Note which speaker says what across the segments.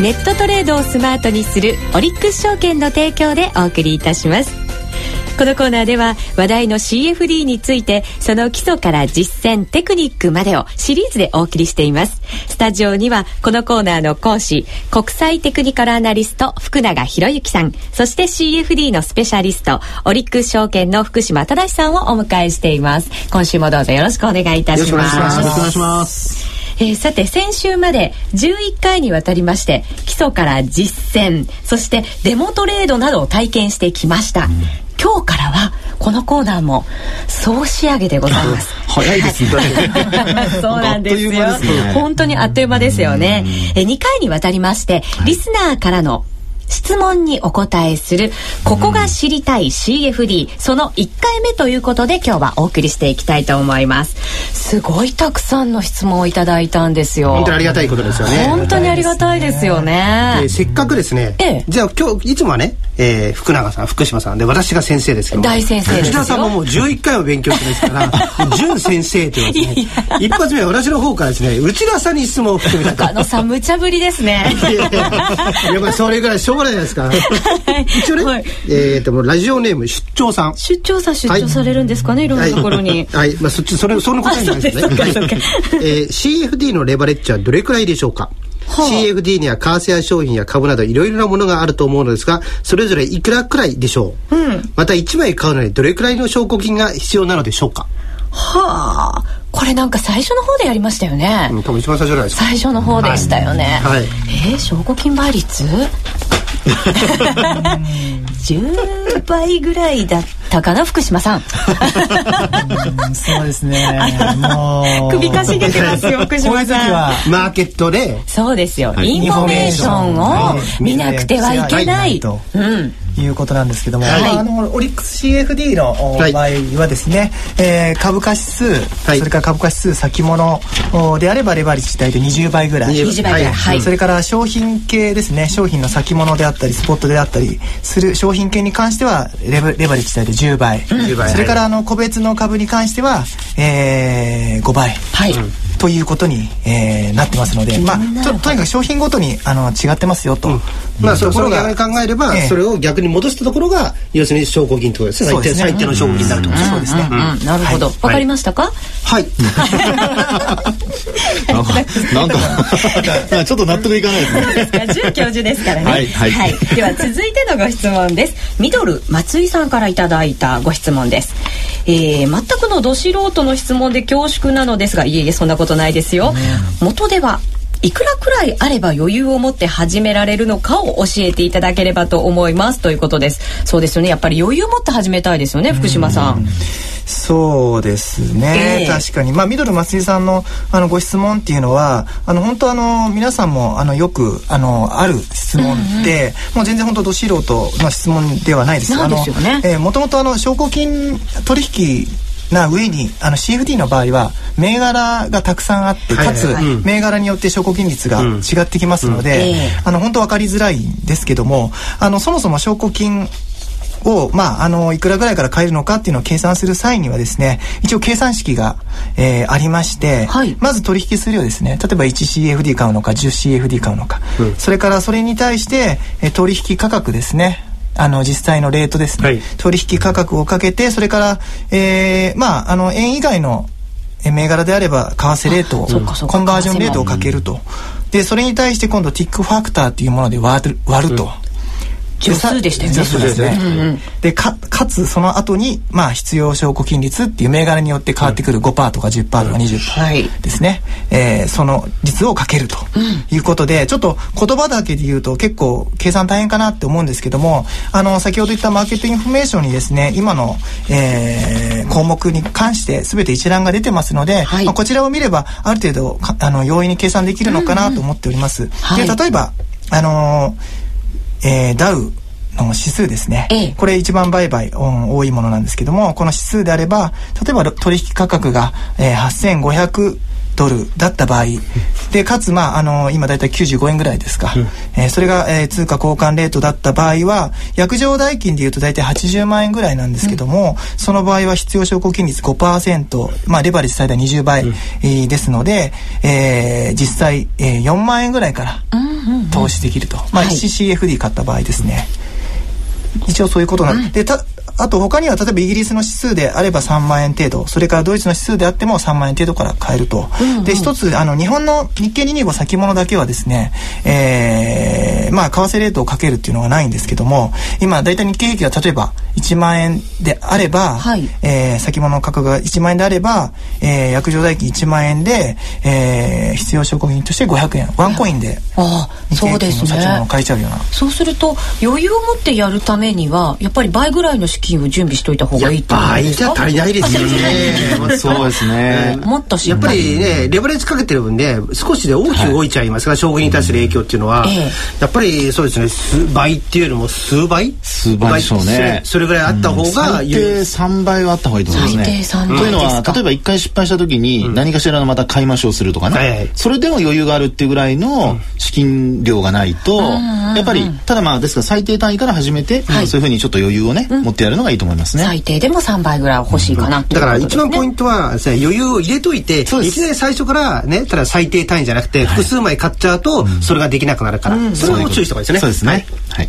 Speaker 1: ネットトレードをスマートにするオリックス証券の提供でお送りいたします。このコーナーでは話題の CFD についてその基礎から実践テクニックまでをシリーズでお送りしています。スタジオにはこのコーナーの講師国際テクニカルアナリスト福永博之さんそして CFD のスペシャリストオリックス証券の福島正さんをお迎えしています。今週もどうぞよろしくお願いいたします。
Speaker 2: よろしくお願いします。
Speaker 1: えー、さて先週まで11回にわたりまして基礎から実践そしてデモトレードなどを体験してきました、うん、今日からはこのコーナーも総仕上げでございます。
Speaker 2: 早いですね。
Speaker 1: そうなんですよ。すね、本当にあっという間ですよね。え2回にわたりまして、リスナーからの質問にお答えする、ここが知りたい CFD、その1回目ということで今日はお送りしていきたいと思います。すごいたくさんの質問をいただいたんですよ。
Speaker 2: 本当にありがたいことですよね。
Speaker 1: 本当にありがたいですよね。
Speaker 2: せっかくですね、ええ、じゃあ今日、いつもはね、えー、福永さん、福島さんで、私が先生ですけど
Speaker 1: 大先生です
Speaker 2: 内田さんももう11回も勉強してますから、準先生って言われて、ね、一発目は私の方からですね、内田さんに質問を含めた
Speaker 1: あのさん、無茶ぶりですね。いやいや、
Speaker 2: やっぱりそれぐらいしょうがないじゃない。ですか。一応ね、はい、えっ、ー、と、ラジオネーム出張さん。
Speaker 1: 出張さん出張されるんですかね、はい、いろんなところに。
Speaker 2: はい、まあ、そっち、それ、その答えじゃないですね。えー、CFD のレバレッジはどれくらいでしょうか？CFD には為替や商品や株などいろいろなものがあると思うのですがそれぞれいくらくらいでしょう、うん、また1枚買うのにどれくらいの証拠金が必要なのでしょうか？
Speaker 1: はあ。これなんか最初の方でやりましたよね、
Speaker 2: うん、多分一番最初じゃないですか。
Speaker 1: 最初の方でしたよね、はい、えー、証拠金倍率？10 倍ぐらいだったかな福島さん。
Speaker 3: そうですね。
Speaker 1: もう。首かしげてますよ福島さん。は
Speaker 2: マーケットで。
Speaker 1: そうですよ、はい、インフォメーションを見なくてはいけない、
Speaker 3: うん。いうことなんですけども、はい、あのオリックス CFD の場合はですね、はい、えー、株価指数、はい、それから株価指数先物であればレバレッジ大体20倍ぐらい。
Speaker 1: 20倍ぐらい、
Speaker 3: はい、それから商品系ですね。商品の先物であったりスポットであったりする商品系に関してはレバレッジ大体10倍、うん、それからあの個別の株に関しては、えー、5倍、はい、ということに、えー、なってますので、まあ、ととにかく商品ごとにあの違ってますよと、うん、
Speaker 2: まあ、そころが考えれば、えー、それを逆に戻したところが要するに証拠金ということですね。ですね最低の証拠金になると。そうですね、
Speaker 1: なるほど。わ、かりましたか？
Speaker 2: はい。
Speaker 4: なんかちょっと納得いかないです
Speaker 1: ね。准教授ですからね。はい、はい。はい、では続いてのご質問です。ミドル松井さんからいただいたご質問ですえー、全くのど素人の質問で恐縮なのですがいえいえそんなことないですよ、元ではいくらくらいあれば余裕を持って始められるのかを教えていただければと思いますということです。そうですよね。やっぱり余裕を持って始めたいですよね福島さん。
Speaker 3: そうですね、えー、確かに。まあミドル松井さんのあのご質問っていうのはあの本当あの皆さんもあのよくあのある質問で、うんうん、もう全然本当ど素人の質問ではないです。
Speaker 1: なんですよね。え
Speaker 3: ー、もともとあの証拠金取引な上にあの CFD の場合は銘柄がたくさんあって、かつ、銘柄によって証拠金率が違ってきますので、あの本当分かりづらいんですけどもあのそもそも証拠金を、まあ、あの、いくらぐらいから買えるのかっていうのを計算する際にはですね、一応計算式が、えー、ありまして、はい、まず取引数量ですね、例えば 1CFD 買うのか、10CFD 買うのか、うん、それからそれに対して、えー、取引価格ですね、あの実際のレートですね、はい、取引価格をかけてそれから、えー、まああの円以外の銘柄であれば為替レートをコンバージョンレートをかけると、でそれに対して今度ティックファクターっていうもので割る割ると。うん
Speaker 1: 助数でしたよね。
Speaker 3: 助数ですね。でかかつその後にまあ必要証拠金率っていう銘柄によって変わってくる5%とか10%とか20%ですね。えー、その率をかけるということで、ちょっと言葉だけで言うと結構計算大変かなって思うんですけども、あの先ほど言ったマーケットインフォメーションにですね、今の、えー、項目に関して全て一覧が出てますので、はい、まあ、こちらを見ればある程度あの容易に計算できるのかなと思っております。で例えばあのーえー、ダウの指数ですね、ええ、これ一番売買、多いものなんですけどもこの指数であれば例えば取引価格が、えー、8500ドルだった場合。でかつ、まあ、あの今大体95円ぐらいですか、うん、えー、それが、えー、通貨交換レートだった場合は約定代金でいうと大体80万円ぐらいなんですけども、うん、その場合は必要証拠金率5%、まあ、レバレッジ最大20倍、うん、えー、ですので、えー、実際、えー、4万円ぐらいから、と投資できると、まあ、1CFD 買った場合ですね、一応そういうことなんで、たあと他には例えばイギリスの指数であれば3万円程度それからドイツの指数であっても3万円程度から買えると、うんうん、で一つあの日本の日経225先物だけはですね、えー、まあ為替レートをかけるっていうのがないんですけども今大体日経平均は例えば1万円であれば、はい、えー、先物の価格が1万円であれば、えー、約定代金1万円で、えー、必要証拠品として500円。ワンコインで
Speaker 1: あそうですね。先物
Speaker 3: を買えちゃうような。
Speaker 1: そうすると余裕を持ってやるためにはやっぱり倍ぐらいの資金金を準備しといた方がいいってことですか？
Speaker 2: 倍じゃ足りないですよ
Speaker 4: ね。そうですね。
Speaker 2: もっとやっぱりねレバレッジかけてる分で少しで大きく動いちゃいますが、将棋に対する影響っていうのは、やっぱりそうですね。数倍っていうよりも数倍？
Speaker 4: 数倍。でしょうね。
Speaker 2: それぐらいあった方が、
Speaker 4: 最低3倍はあった方がいいと思いますね。最低3倍というのは例えば1回失敗した時に何かしらのまた買い増しをするとかね、それでも余裕があるっていうぐらいの資金量がないと、やっぱりただまあですから最低単位から始めて、そういうふうにちょっと余裕をね、持ってやるのがいいと思いますね。
Speaker 1: 最低でも3倍ぐらい欲しいかな、うん、
Speaker 2: だから一番ポイントは余裕を入れといていきなり最初からねただ最低単位じゃなくて複数枚買っちゃうとそれができなくなるから、うん、それも注意した方がいいですね。
Speaker 4: そうですね。はい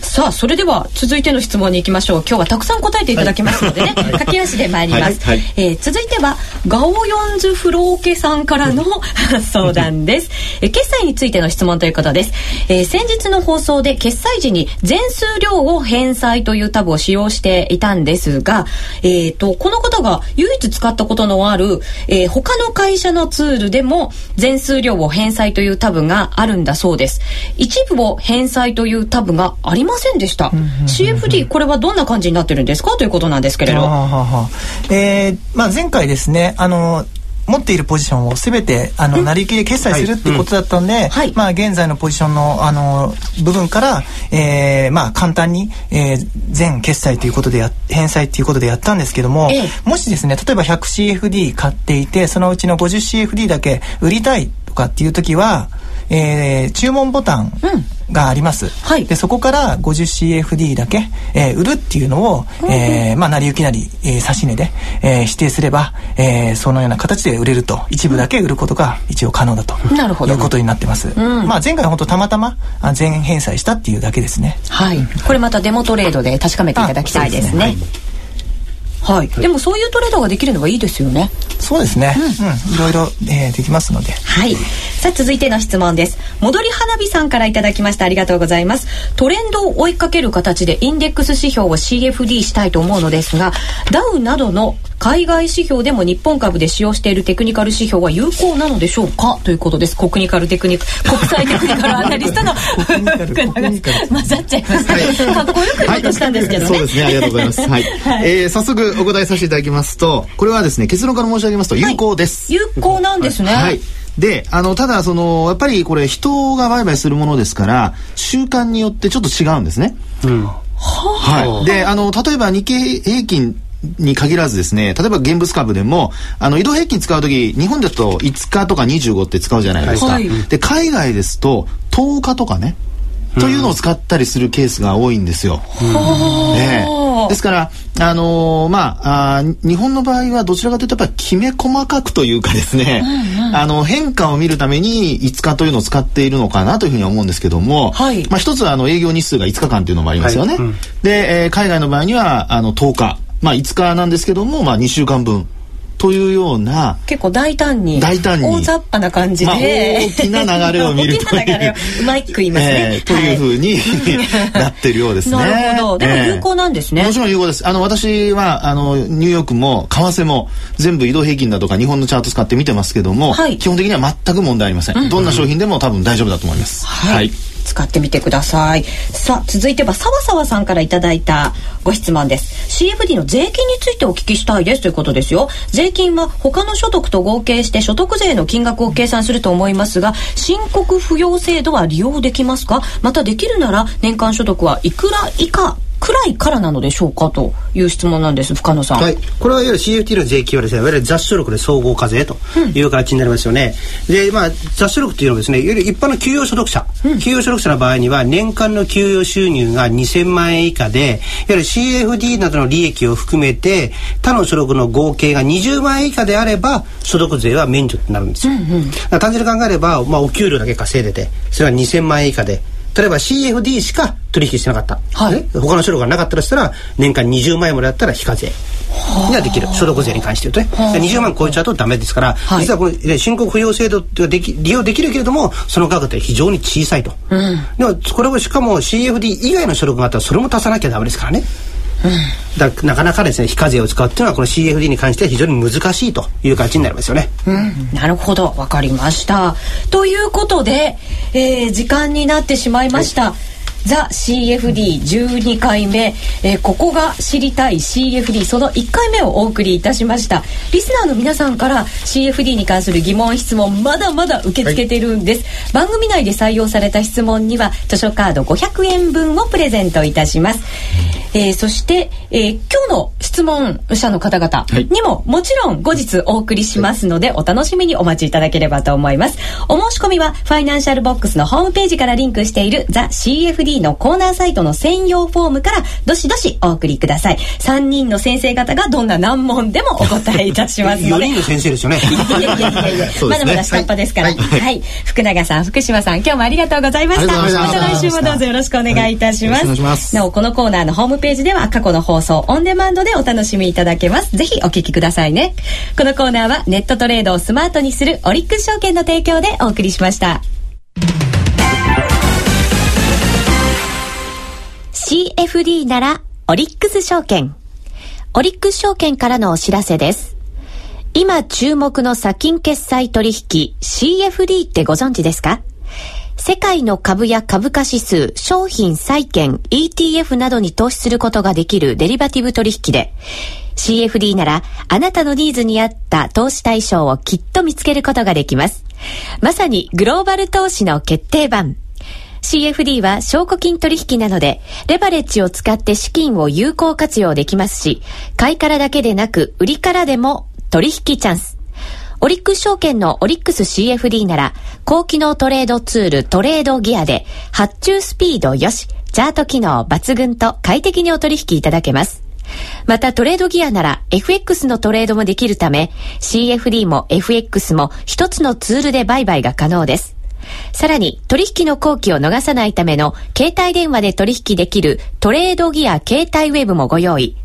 Speaker 1: さあそれでは続いての質問に行きましょう。今日はたくさん答えていただきますのでね、はい、駆け足で参ります、はい、えー、続いてはガオヨンズフローケさんからの 相談です、え決済についての質問ということです、えー、先日の放送で決済時に全数量を返済というタブを使用していたんですが、えーと、この方が唯一使ったことのある、えー、他の会社のツールでも全数量を返済というタブがあるんだそうです。一部を返済というタブがありませんでした。CFD これはどんな感じになってるんですか？ということなんですけれど。は
Speaker 3: えー、まあ前回ですねあの持っているポジションをすべてあの成り行きで決済するっていうことだったんで、はい、まあ現在のポジションのあの部分から、えー、まあ簡単に、えー、全決済ということでや返済っていうことでやったんですけども、えー、もしですね例えば 100CFD 買っていてそのうちの 50CFD だけ売りたいとかっていう時は、えー、注文ボタン、うんがあります。はい、でそこから 50CFD だけ、えー、売るっていうのを、えー、まあ成り行きなり、えー、指値で、えー、指定すれば、えー、そのような形で売れると一部だけ売ることが一応可能だと、なるほどいうことになってます。うん、まあ前回本当たまたま全返済したっていうだけですね。
Speaker 1: はい。これまたデモトレードで確かめていただきたいですね。はい、でもそういうトレードができるのはいいですよね。
Speaker 3: そうですね。うん、うん、いろいろ、えー、できますので。
Speaker 1: はい。さあ続いての質問です。戻り花火さんからいただきました。ありがとうございます。トレンドを追いかける形でインデックス指標を CFD したいと思うのですが、ダウなどの海外指標でも日本株で使用しているテクニカル指標は有効なのでしょうか？ということです。コクニカルテクニ国際テクニカルアナリストの混ざっちゃいました、ね。かっこよく言おうとしたんですけどね、
Speaker 4: はい、そうですね。ありがとうございます。はい。はい、えー、早速お答えさせていただきますと、これはですね、結論から申し上げますと有効です。
Speaker 1: はい、有効なんですね。
Speaker 4: はい。で、あの、ただ、その、やっぱりこれ人が売買するものですから、習慣によってちょっと違うんですね。うん。はい。で、あの、例えば日経平均に限らずですね、例えば現物株でも、あの、移動平均使うとき、日本だと5日とか25って使うじゃないですか。はい、で、海外ですと10日とかね、というのを使ったりするケースが多いんですよ。ね、ですから、あのー、まああ、日本の場合はどちらかというとやっぱりきめ細かくというかですね、うんうん、あの変化を見るために5日というのを使っているのかなというふうに思うんですけども、はい、まあ、一つはあの営業日数が5日間というのもありますよね。はいうん、で、えー、海外の場合にはあの10日。まあ5日なんですけども、まあ2週間分。というような
Speaker 1: 結構大胆に
Speaker 4: 大胆に
Speaker 1: 大雑把な感じで、まあ、
Speaker 4: 大きな流れを見るという
Speaker 1: うまく言いますね、え
Speaker 4: ー、というふうに、なってるようですね。な
Speaker 1: るほど。でも有効なんですね、
Speaker 4: えー、もちろん有効です。あの私はあのニューヨークも為替も全部移動平均だとか日本のチャート使って見てますけども、はい、基本的には全く問題ありません、うん、どんな商品でも多分大丈夫だと思います、
Speaker 1: はい、はい使ってみてください。さあ続いてはさわさわさんからいただいたご質問です。CFD の税金についてお聞きしたいです。ということですよ。税金は他の所得と合計して所得税の金額を計算すると思いますが申告扶養制度は利用できますか？またできるなら年間所得はいくら以下くらいからなのでしょうかという質問なんです深野さん。
Speaker 2: はい、これはいわゆる CFT の税金はですねいわゆる雑所得で総合課税という形になりますよね。うん、でまあ雑所得っていうのはですねいわゆる一般の給与所得者、うん、給与所得者の場合には年間の給与収入が2000万円以下でいわゆる CFD などの利益を含めて他の所得の合計が20万円以下であれば所得税は免除となるんですよ。うんうん、単純に考えれば、まあ、お給料だけ稼いでてそれは2000万円以下で例えば CFD しか取引してなかった、はい、他の所得がなかったとしたら年間20万円までだったら非課税。ができる。所得税に関して言うとね。20万超えちゃうとダメですから、はい、実はこの申告扶養制度ができ利用できるけれどもその額って非常に小さいと、うん、でもこれをしかも CFD 以外の所得があったらそれも足さなきゃダメですからね。だなかなかですね非課税を使うっていうのはこの CFD に関しては非常に難しいという形になりますよね。
Speaker 1: うん、なるほど。わかりました。ということで、えー、時間になってしまいました。はい。ザ・ CFD12 回目、えー、ここが知りたい CFD その1回目をお送りいたしました。リスナーの皆さんから CFD に関する疑問質問まだまだ受け付けてるんです、はい、番組内で採用された質問には図書カード500円分をプレゼントいたします、えー、そして、えー、今日の質問者の方々にも、もちろん後日お送りしますので、お楽しみにお待ちいただければと思います。お申し込みはファイナンシャルボックスのホームページからリンクしているザ・ CFD のコーナーサイトの専用フォームからどしどしお送りください。3人の先生方がどんな難問でもお答えいたしますので。
Speaker 2: 4人の先生ですよね。いやいやいやいや、
Speaker 1: ね、まだまだ下っ端ですから、はい、はい。はい、福永さん福島さん今日もありがとうございました。また。来週もどうぞよろしくお願いいたします、なおこのコーナーのホーページでは過去の放送オンデマンドでお楽しみいただけますぜひお聞きくださいねこのコーナーはネットトレードをスマートにするオリックス証券の提供でお送りしました CFD ならオリックス証券。オリックス証券からのお知らせです。今注目の先金決済取引 CFD ってご存知ですか？世界の株や株価指数、商品債券、ETF などに投資することができるデリバティブ取引で、CFD ならあなたのニーズに合った投資対象をきっと見つけることができます。まさにグローバル投資の決定版。CFD は証拠金取引なので、レバレッジを使って資金を有効活用できますし、買いからだけでなく、売りからでも取引チャンス。オリックス証券のオリックス CFD なら、高機能トレードツールトレードギアで、発注スピードよし、チャート機能抜群と快適にお取引いただけます。またトレードギアなら FX のトレードもできるため CFD も FX も一つのツールで売買が可能です。さらに、取引の後期を逃さないための携帯電話で取引できるトレードギア携帯ウェブもご用意。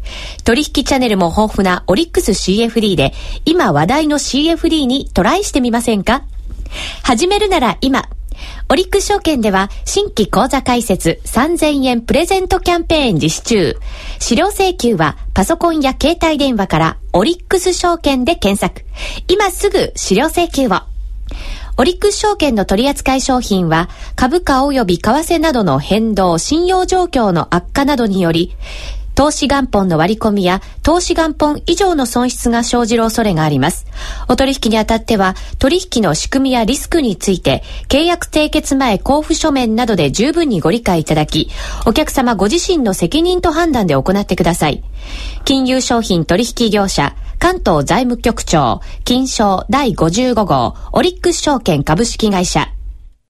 Speaker 1: 取引チャンネルも豊富なオリックス CFD で、今話題の CFD にトライしてみませんか？始めるなら今。オリックス証券では新規口座開設3000円プレゼントキャンペーン実施中。資料請求はパソコンや携帯電話からオリックス証券で検索。今すぐ資料請求を。オリックス証券の取扱い商品は株価及び為替などの変動、信用状況の悪化などにより、投資元本の割り込みや投資元本以上の損失が生じる恐れがあります。お取引にあたっては、取引の仕組みやリスクについて、契約締結前交付書面などで十分にご理解いただき、お客様ご自身の責任と判断で行ってください。金融商品取引業者、関東財務局長、金賞第55号、オリックス証券株式会社、